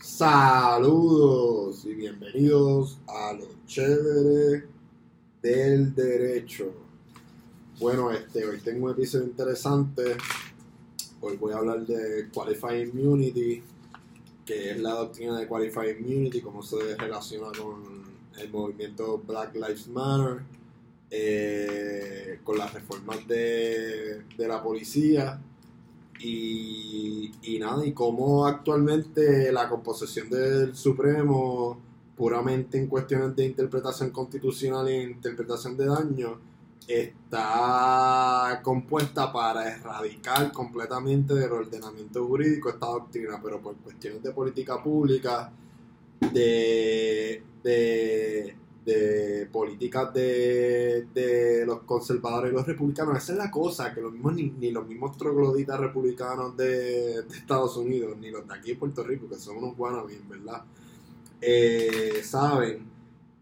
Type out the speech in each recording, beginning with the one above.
Saludos y bienvenidos a lo chévere del derecho. Bueno, este, hoy tengo un episodio interesante. Hoy voy a hablar de Qualified Immunity, que es la doctrina de Qualified Immunity, cómo se relaciona con el movimiento Black Lives Matter, eh, con las reformas de, de la policía y, y nada, y cómo actualmente la composición del Supremo, puramente en cuestiones de interpretación constitucional e interpretación de daño, está compuesta para erradicar completamente del ordenamiento jurídico esta doctrina, pero por cuestiones de política pública, de, de, de políticas de, de los conservadores y los republicanos. Esa es la cosa, que los mismos, ni, los mismos trogloditas republicanos de, de Estados Unidos, ni los de aquí de Puerto Rico, que son unos bien, ¿verdad? Eh, saben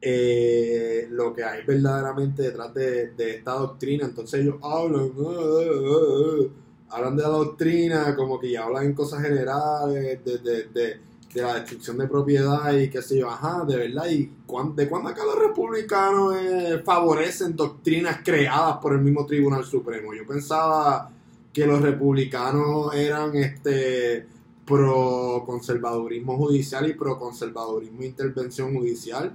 eh, lo que hay verdaderamente detrás de, esta doctrina. Entonces ellos hablan, uh, hablan de la doctrina, como que ya hablan en cosas generales, de, de, de, la destrucción de propiedad y qué sé yo, ajá, de verdad. ¿Y cuán- de cuándo acá los republicanos eh, favorecen doctrinas creadas por el mismo Tribunal Supremo? Yo pensaba que los republicanos eran este pro conservadurismo judicial y pro conservadurismo intervención judicial.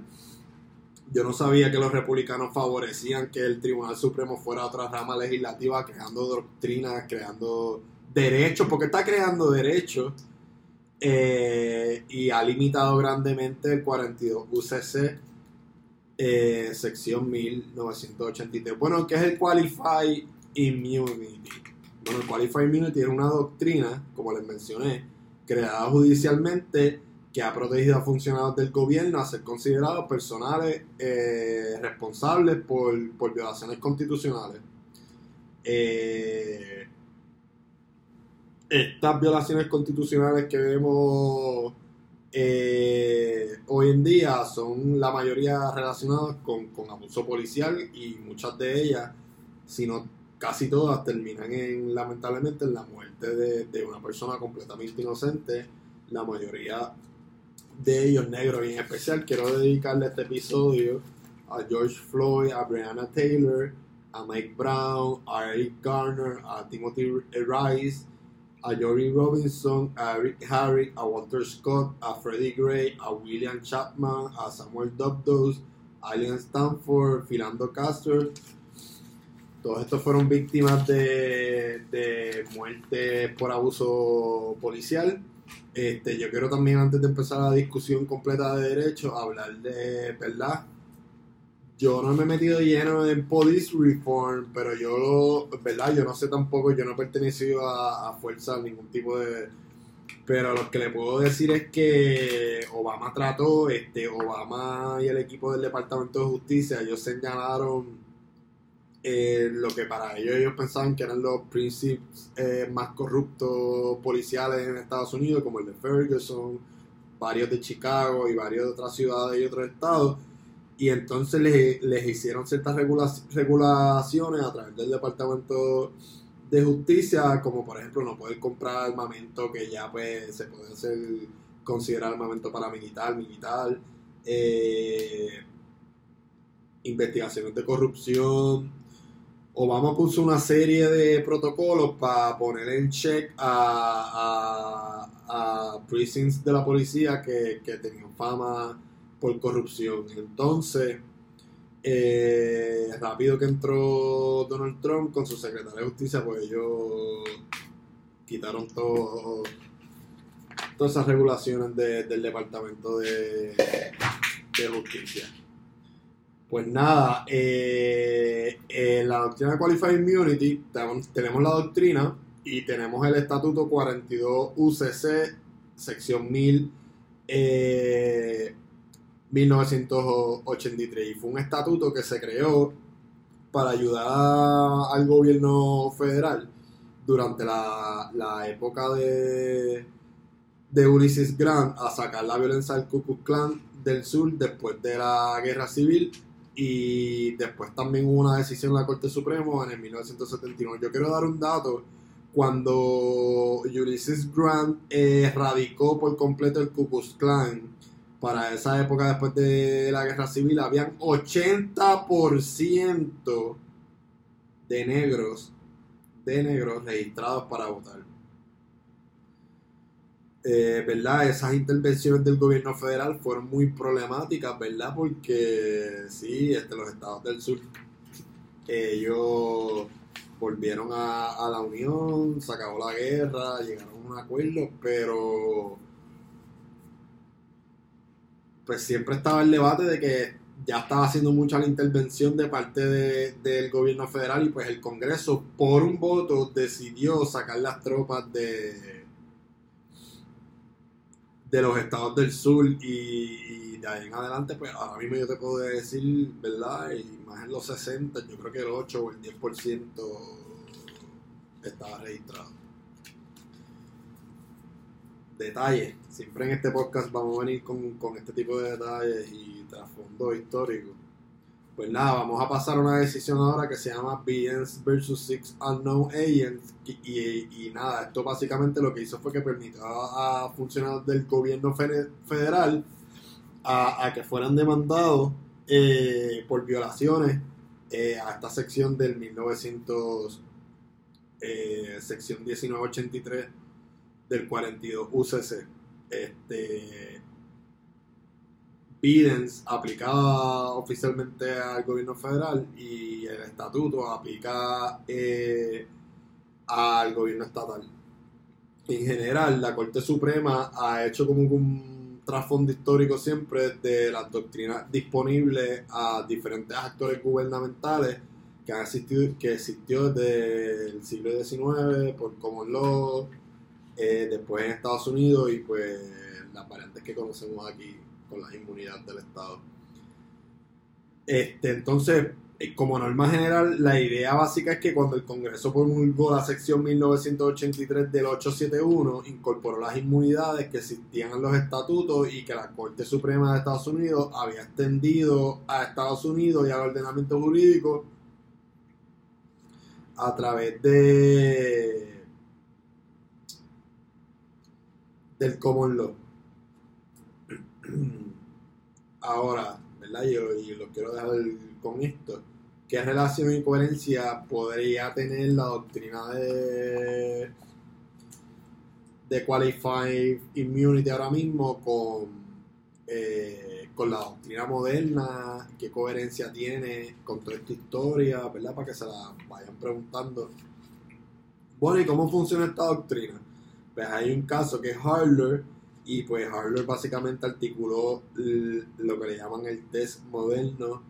Yo no sabía que los republicanos favorecían que el Tribunal Supremo fuera otra rama legislativa creando doctrinas, creando derechos, porque está creando derechos eh, y ha limitado grandemente el 42 UCC eh, sección 1983. Bueno, ¿qué es el Qualified Immunity? Bueno, el Qualified Immunity es una doctrina, como les mencioné, creada judicialmente que ha protegido a funcionarios del gobierno a ser considerados personales eh, responsables por, por violaciones constitucionales. Eh, estas violaciones constitucionales que vemos eh, hoy en día son la mayoría relacionadas con, con abuso policial y muchas de ellas, si no casi todas, terminan en lamentablemente en la muerte de, de una persona completamente inocente, la mayoría de ellos negros y en especial quiero dedicarle este episodio a George Floyd, a Breonna Taylor, a Mike Brown, a Eric Garner, a Timothy Rice, a Jory Robinson, a Eric Harry, a Walter Scott, a Freddie Gray, a William Chapman, a Samuel Dubdos, a Ian Stanford, Philando Castro. Todos estos fueron víctimas de, de muerte por abuso policial. Este, yo quiero también, antes de empezar la discusión completa de derecho, hablar de, ¿verdad? Yo no me he metido lleno en police reform, pero yo, ¿verdad? Yo no sé tampoco, yo no he pertenecido a, a fuerza, a ningún tipo de... Pero lo que le puedo decir es que Obama trató, este, Obama y el equipo del Departamento de Justicia, ellos señalaron eh, lo que para ellos ellos pensaban que eran los principios eh, más corruptos policiales en Estados Unidos, como el de Ferguson, varios de Chicago y varios de otras ciudades y otros estados. Y entonces les, les hicieron ciertas regula- regulaciones a través del Departamento de Justicia, como por ejemplo no poder comprar armamento que ya pues se puede hacer considerar armamento paramilitar, militar, eh, investigaciones de corrupción. Obama puso una serie de protocolos para poner en check a, a, a precincts de la policía que, que tenían fama por corrupción. Entonces, eh, rápido que entró Donald Trump con su secretario de justicia, pues ellos quitaron todas esas regulaciones de- del departamento de, de justicia. Pues nada, eh, la doctrina de Qualified Immunity tenemos, la doctrina y tenemos el estatuto 42 UCC, sección 1000, eh, 1983. Y fue un estatuto que se creó para ayudar al gobierno federal durante la, época de, de Ulysses Grant a sacar la violencia del Ku Klux Klan del sur después de la guerra civil y después también hubo una decisión en la Corte Suprema en el 1979. Yo quiero dar un dato cuando Ulysses Grant erradicó por completo el Ku Klux Klan, para esa época después de la guerra civil, habían 80% de negros, de negros registrados para votar. Eh, ¿verdad? Esas intervenciones del gobierno federal fueron muy problemáticas, ¿verdad? Porque sí, este, los estados del sur, ellos volvieron a, la unión, se acabó la guerra, llegaron a un acuerdo, pero pues siempre estaba el debate de que ya estaba haciendo mucha la intervención de parte del gobierno federal y pues el Congreso por un voto decidió sacar las tropas de de los estados del sur y, de ahí en adelante, pues ahora mismo yo te puedo decir, ¿verdad? Y más en los 60, yo creo que el 8 o el 10% estaba registrado. Detalles. Siempre en este podcast vamos a venir con, con este tipo de detalles y trasfondo histórico. Pues nada, vamos a pasar a una decisión ahora que se llama Beings versus Six Unknown Agents. Y, nada, esto básicamente lo que hizo fue que permitió a, funcionarios del gobierno federal a, que fueran demandados eh, por violaciones eh, a esta sección del 1900, eh, sección 1983 del 42 UCC. Este, Bidens aplicaba oficialmente al gobierno federal y el estatuto aplica eh, al gobierno estatal. En general, la Corte Suprema ha hecho como un trasfondo histórico siempre de las doctrinas disponibles a diferentes actores gubernamentales que han que existió desde el siglo XIX por common law, eh, después en Estados Unidos y pues las variantes que conocemos aquí con la inmunidad del Estado. Este, entonces, eh, como norma general, la idea básica es que cuando el Congreso promulgó la sección 1983 del 871, incorporó las inmunidades que existían en los estatutos y que la Corte Suprema de Estados Unidos había extendido a Estados Unidos y al ordenamiento jurídico a través de del common law. Ahora, ¿verdad? Yo, y lo quiero dejar con esto. ¿Qué relación y coherencia podría tener la doctrina de, de Qualified Immunity ahora mismo con, eh, con la doctrina moderna? ¿Qué coherencia tiene con toda esta historia? ¿Verdad? Para que se la vayan preguntando. Bueno, ¿y cómo funciona esta doctrina? Pues hay un caso que es Harler y pues Harlow básicamente articuló lo que le llaman el test moderno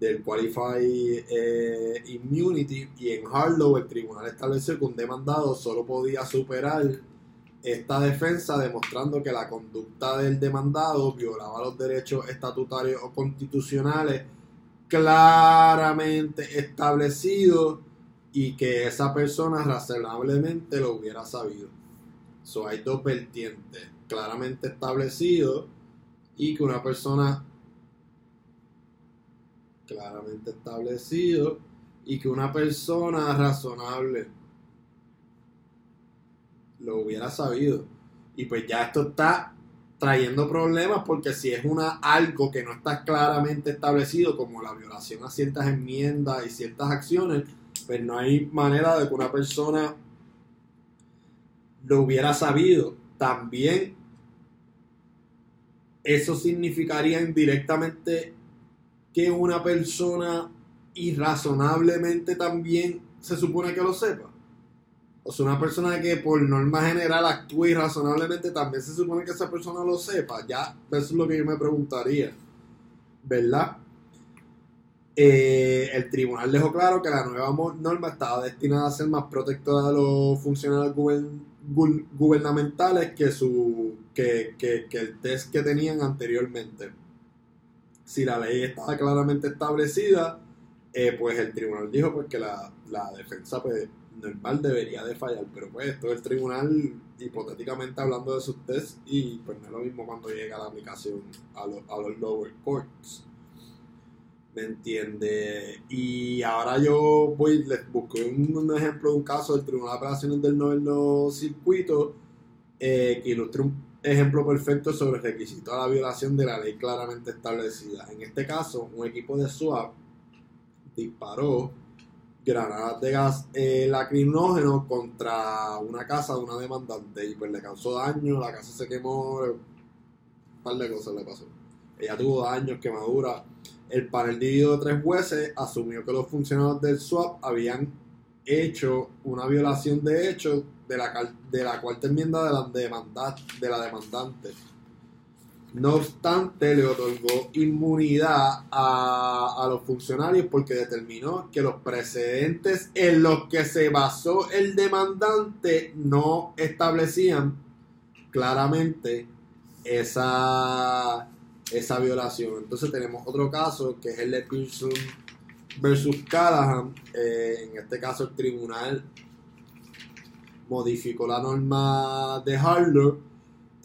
del Qualified eh, Immunity y en Harlow el tribunal estableció que un demandado solo podía superar esta defensa demostrando que la conducta del demandado violaba los derechos estatutarios o constitucionales claramente establecidos y que esa persona razonablemente lo hubiera sabido. So, hay dos vertientes claramente establecido y que una persona claramente establecido y que una persona razonable lo hubiera sabido. Y pues ya esto está trayendo problemas porque si es una algo que no está claramente establecido como la violación a ciertas enmiendas y ciertas acciones, pues no hay manera de que una persona lo hubiera sabido. También eso significaría indirectamente que una persona irrazonablemente también se supone que lo sepa. O sea, una persona que por norma general actúe irrazonablemente también se supone que esa persona lo sepa. Ya, eso es lo que yo me preguntaría. ¿Verdad? Eh, el tribunal dejó claro que la nueva norma estaba destinada a ser más protectora de los funcionarios gubernamentales que, su, que, el test que tenían anteriormente. Si la ley estaba claramente establecida, eh, pues el tribunal dijo pues, que la, defensa pues, normal debería de fallar, pero pues esto el tribunal hipotéticamente hablando de sus tests y pues no es lo mismo cuando llega la aplicación a, a los lower courts. ¿Me? Y ahora yo voy, les busqué un, ejemplo de un caso del Tribunal de Apelaciones del Noveno Circuito eh, que ilustra un ejemplo perfecto sobre el requisito a la violación de la ley claramente establecida. En este caso, un equipo de SWAT disparó granadas de gas eh, lacrimógeno contra una casa de una demandante y pues le causó daño, la casa se quemó, un par de cosas le pasó. Ella tuvo daños, quemaduras el panel dividido de tres jueces asumió que los funcionarios del SWAP habían hecho una violación de hecho de la, de la cuarta enmienda de la, de la demandante. No obstante, le otorgó inmunidad a, a, los funcionarios porque determinó que los precedentes en los que se basó el demandante no establecían claramente esa esa violación. Entonces tenemos otro caso que es el de Pearson versus Callahan. Eh, en este caso el tribunal modificó la norma de Harlow.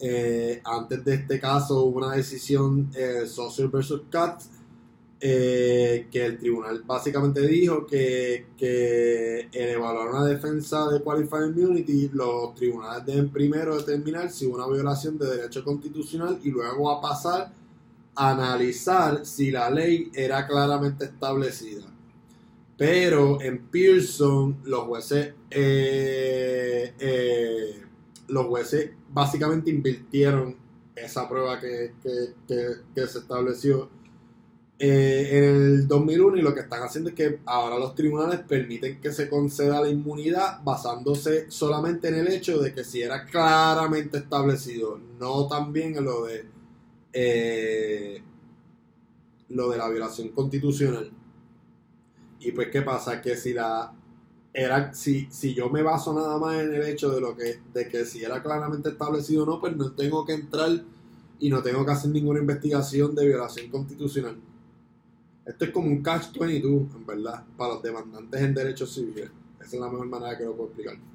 Eh, antes de este caso hubo una decisión eh, Social versus Cat que el tribunal básicamente dijo que, que el evaluar una defensa de Qualified Immunity, los tribunales deben primero determinar si hubo una violación de derecho constitucional y luego a pasar analizar si la ley era claramente establecida. Pero en Pearson los jueces, eh, eh, los jueces básicamente invirtieron esa prueba que, se estableció eh, en el 2001 y lo que están haciendo es que ahora los tribunales permiten que se conceda la inmunidad basándose solamente en el hecho de que si era claramente establecido, no también en lo de eh, lo de la violación constitucional. Y pues, ¿qué pasa? Que si la era, si, si yo me baso nada más en el hecho de lo que, de que si era claramente establecido o no, pues no tengo que entrar y no tengo que hacer ninguna investigación de violación constitucional. Esto es como un catch 22, en verdad, para los demandantes en derechos civiles. Esa es la mejor manera que lo puedo explicar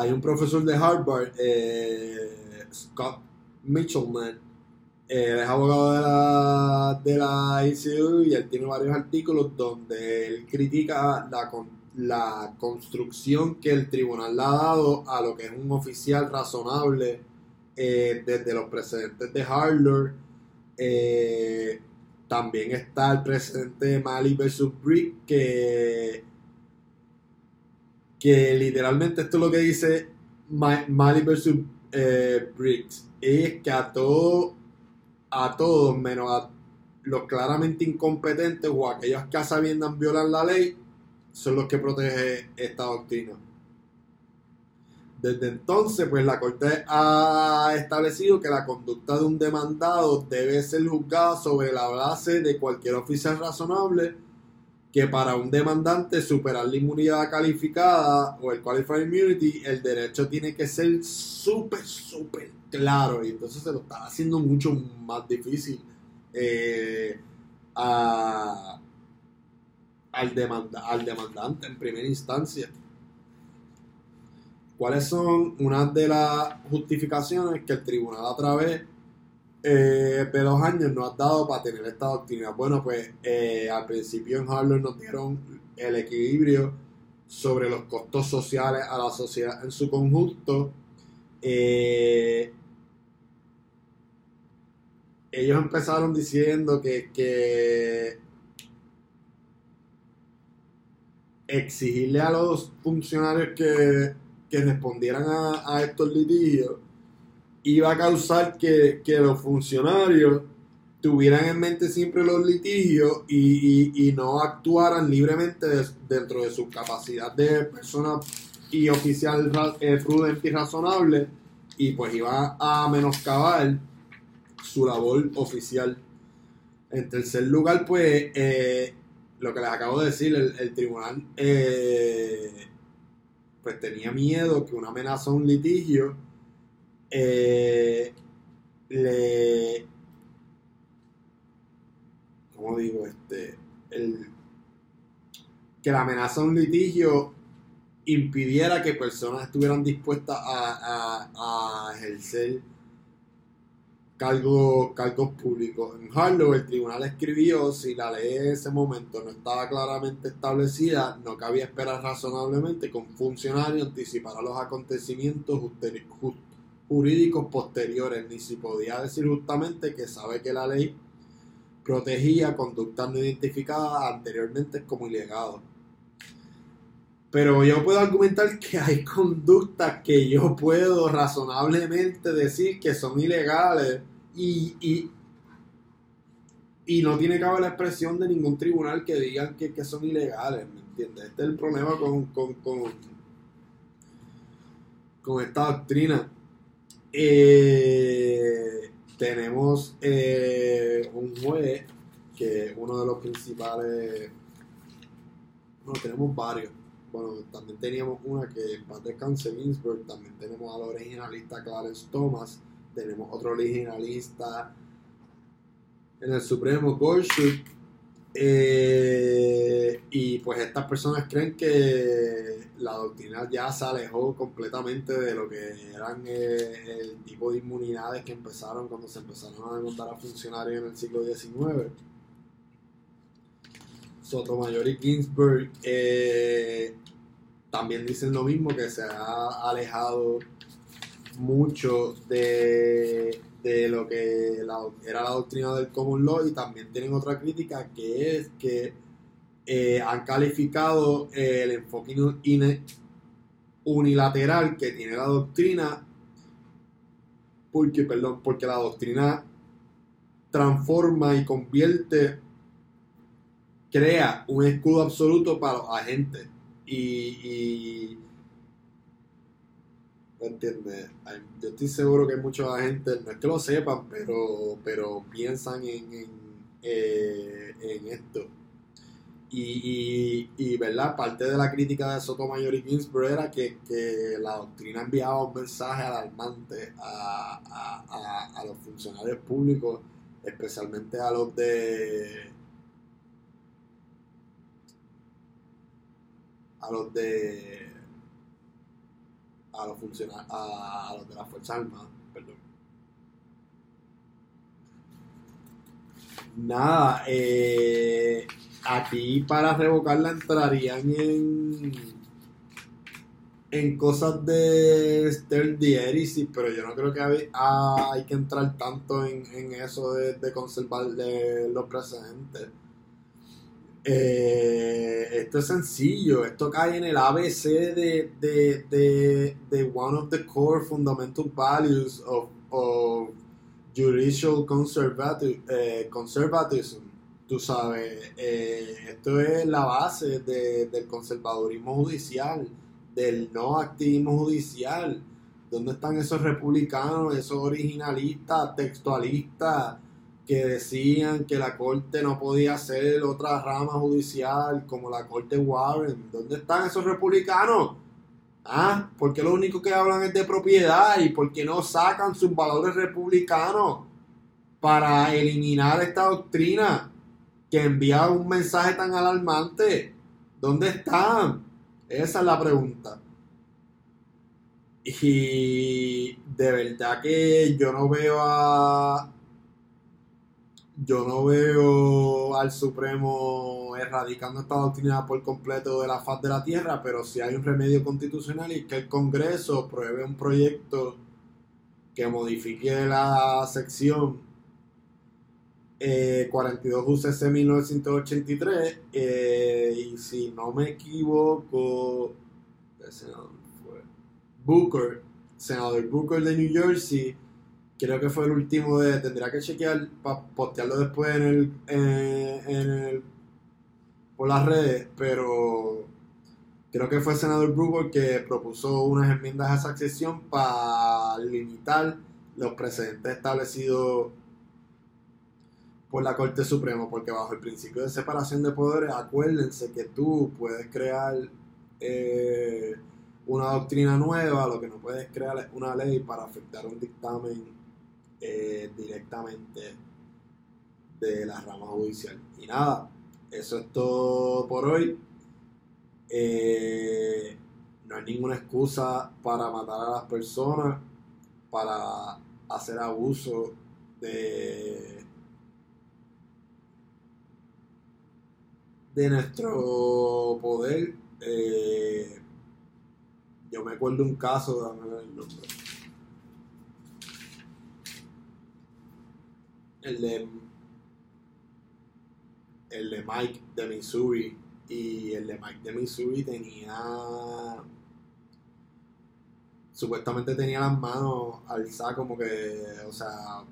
hay un profesor de Harvard, eh, Scott Mitchellman, eh, es abogado de la, de la ICU y él tiene varios artículos donde él critica la, la construcción que el tribunal le ha dado a lo que es un oficial razonable eh, desde los precedentes de Harvard. también está el precedente de Mali versus Brick que que literalmente esto es lo que dice Mali vs. Eh, Briggs, es que a todos, a todos, menos a los claramente incompetentes o aquellos que a sabiendas violan la ley, son los que protege esta doctrina. Desde entonces, pues la Corte ha establecido que la conducta de un demandado debe ser juzgada sobre la base de cualquier oficial razonable que para un demandante superar la inmunidad calificada o el qualified immunity, el derecho tiene que ser súper, súper claro. Y entonces se lo está haciendo mucho más difícil eh, al, al demandante en primera instancia. ¿Cuáles son unas de las justificaciones que el tribunal a través eh, de dos años no has dado para tener esta doctrina. Bueno, pues eh, al principio en Harvard nos dieron el equilibrio sobre los costos sociales a la sociedad en su conjunto. Eh, ellos empezaron diciendo que, exigirle a los funcionarios que, respondieran a estos litigios iba a causar que, los funcionarios tuvieran en mente siempre los litigios y, no actuaran libremente dentro de su capacidad de persona y oficial eh, prudente y razonable y pues iba a menoscabar su labor oficial. En tercer lugar, pues eh, lo que les acabo de decir, el, tribunal eh, pues tenía miedo que una amenaza a un litigio eh, le ¿cómo digo? Este, que la amenaza de un litigio impidiera que personas estuvieran dispuestas a, a, ejercer cargos, públicos. En Harlow el tribunal escribió si la ley en ese momento no estaba claramente establecida, no cabía esperar razonablemente que un funcionario anticipara los acontecimientos jurídicos posteriores, ni si podía decir justamente que sabe que la ley protegía conductas no identificadas anteriormente como ilegales. Pero yo puedo argumentar que hay conductas que yo puedo razonablemente decir que son ilegales y, y, y no tiene que haber la expresión de ningún tribunal que digan que, son ilegales, ¿me entiendes? Este es el problema con, con, con, con esta doctrina. Eh, tenemos eh, un juez que es uno de los principales, bueno, tenemos varios. Bueno, también teníamos una que en paz descanse Ginsburg, también tenemos a la originalista Clarence Thomas, tenemos otro originalista en el Supremo, Gorsuch, eh, y pues estas personas creen que la doctrina ya se alejó completamente de lo que eran eh, el tipo de inmunidades que empezaron cuando se empezaron a demandar a funcionarios en el siglo XIX Sotomayor y Ginsburg eh, también dicen lo mismo, que se ha alejado mucho de, lo que era la doctrina del common law y también tienen otra crítica que es que eh, han calificado el enfoque unilateral que tiene la doctrina porque, perdón, porque la doctrina transforma y convierte crea un escudo absoluto para los agentes. Y, ¿entiendes? Yo estoy seguro que hay muchos agentes, no es que lo sepan, pero, pero piensan en, en, eh, esto. Y, y, ¿verdad? Parte de la crítica de Sotomayor y Ginsburg era que, la doctrina enviaba un mensaje alarmante a, a los funcionarios públicos, especialmente a los de a los de a los funcionarios a, los de la Fuerza Armada, perdón. Nada, eh, aquí para revocarla entrarían en en cosas de Dieris, pero yo no creo que hay, que entrar tanto en, eso de, de conservar los precedentes. Eh, esto es sencillo, esto cae en el ABC de, de, de, one of the core fundamental values of, of judicial eh, conservatism. Tú sabes, eh, esto es la base del conservadurismo judicial, del no activismo judicial. ¿Dónde están esos republicanos, esos originalistas, textualistas? Que decían que la corte no podía ser otra rama judicial como la corte Warren. ¿Dónde están esos republicanos? ¿Ah? ¿Por qué lo único que hablan es de propiedad y por qué no sacan sus valores republicanos para eliminar esta doctrina que envía un mensaje tan alarmante? ¿Dónde están? Esa es la pregunta. Y de verdad que yo no veo a, yo no veo al Supremo erradicando esta doctrina por completo de la faz de la tierra, pero si hay un remedio constitucional y que el Congreso pruebe un proyecto que modifique la sección 42 UCC 1983 y si no me equivoco, Booker, senador Booker de New Jersey, creo que fue el último de. Tendría que chequear para postearlo después en el, en, el. por las redes, pero. Creo que fue el senador Brooker que propuso unas enmiendas a esa sección para limitar los precedentes establecidos por la Corte Suprema, porque bajo el principio de separación de poderes, acuérdense que tú puedes crear eh, una doctrina nueva, lo que no puedes crear es una ley para afectar un dictamen eh, directamente de la rama judicial. Y nada, eso es todo por hoy. Eh, no hay ninguna excusa para matar a las personas, para hacer abuso de de nuestro poder eh, yo me acuerdo un caso dame el nombre el de el de Mike de Missouri. Y el de Mike de Missouri tenía supuestamente tenía las manos alzadas como que o sea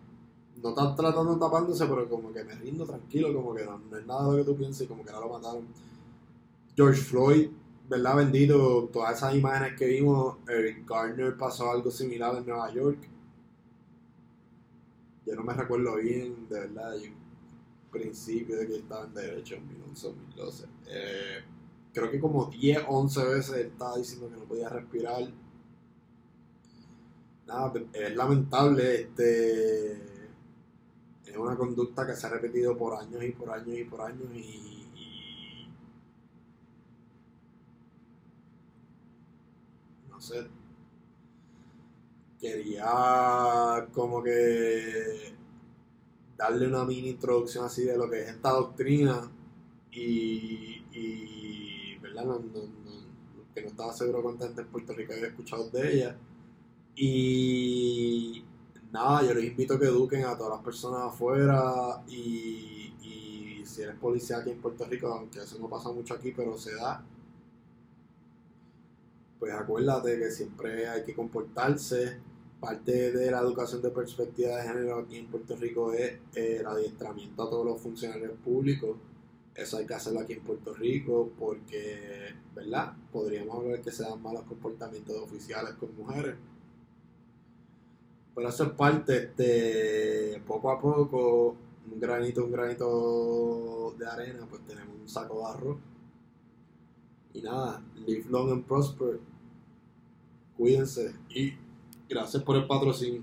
no están tratando de tapándose pero como que me rindo tranquilo como que no, no es nada lo que tú piensas y como que no lo mataron. George Floyd verdad bendito todas esas imágenes que vimos Eric Garner pasó algo similar en Nueva York yo no me recuerdo bien, de verdad, yo principio de que estaba en derecho en 2012. Eh, creo que como 10, 11 veces estaba diciendo que no podía respirar. Nada, es lamentable, este es una conducta que se ha repetido por años y por años y por años y no sé, quería como que darle una mini introducción así de lo que es esta doctrina y, ¿verdad? No, que no estaba seguro cuánta gente en Puerto Rico había escuchado de ella y nada, yo les invito a que eduquen a todas las personas afuera y si eres policía aquí en Puerto Rico, aunque eso no pasa mucho aquí, pero se da, pues acuérdate que siempre hay que comportarse. Parte de la educación de perspectiva de género aquí en Puerto Rico es el adiestramiento a todos los funcionarios públicos. Eso hay que hacerlo aquí en Puerto Rico porque, ¿verdad? Podríamos ver que se dan malos comportamientos de oficiales con mujeres. Pero eso es parte de poco a poco, un granito, un granito de arena, pues tenemos un saco de arroz. Y nada, live long and prosper. Cuídense y gracias por el patrocinio.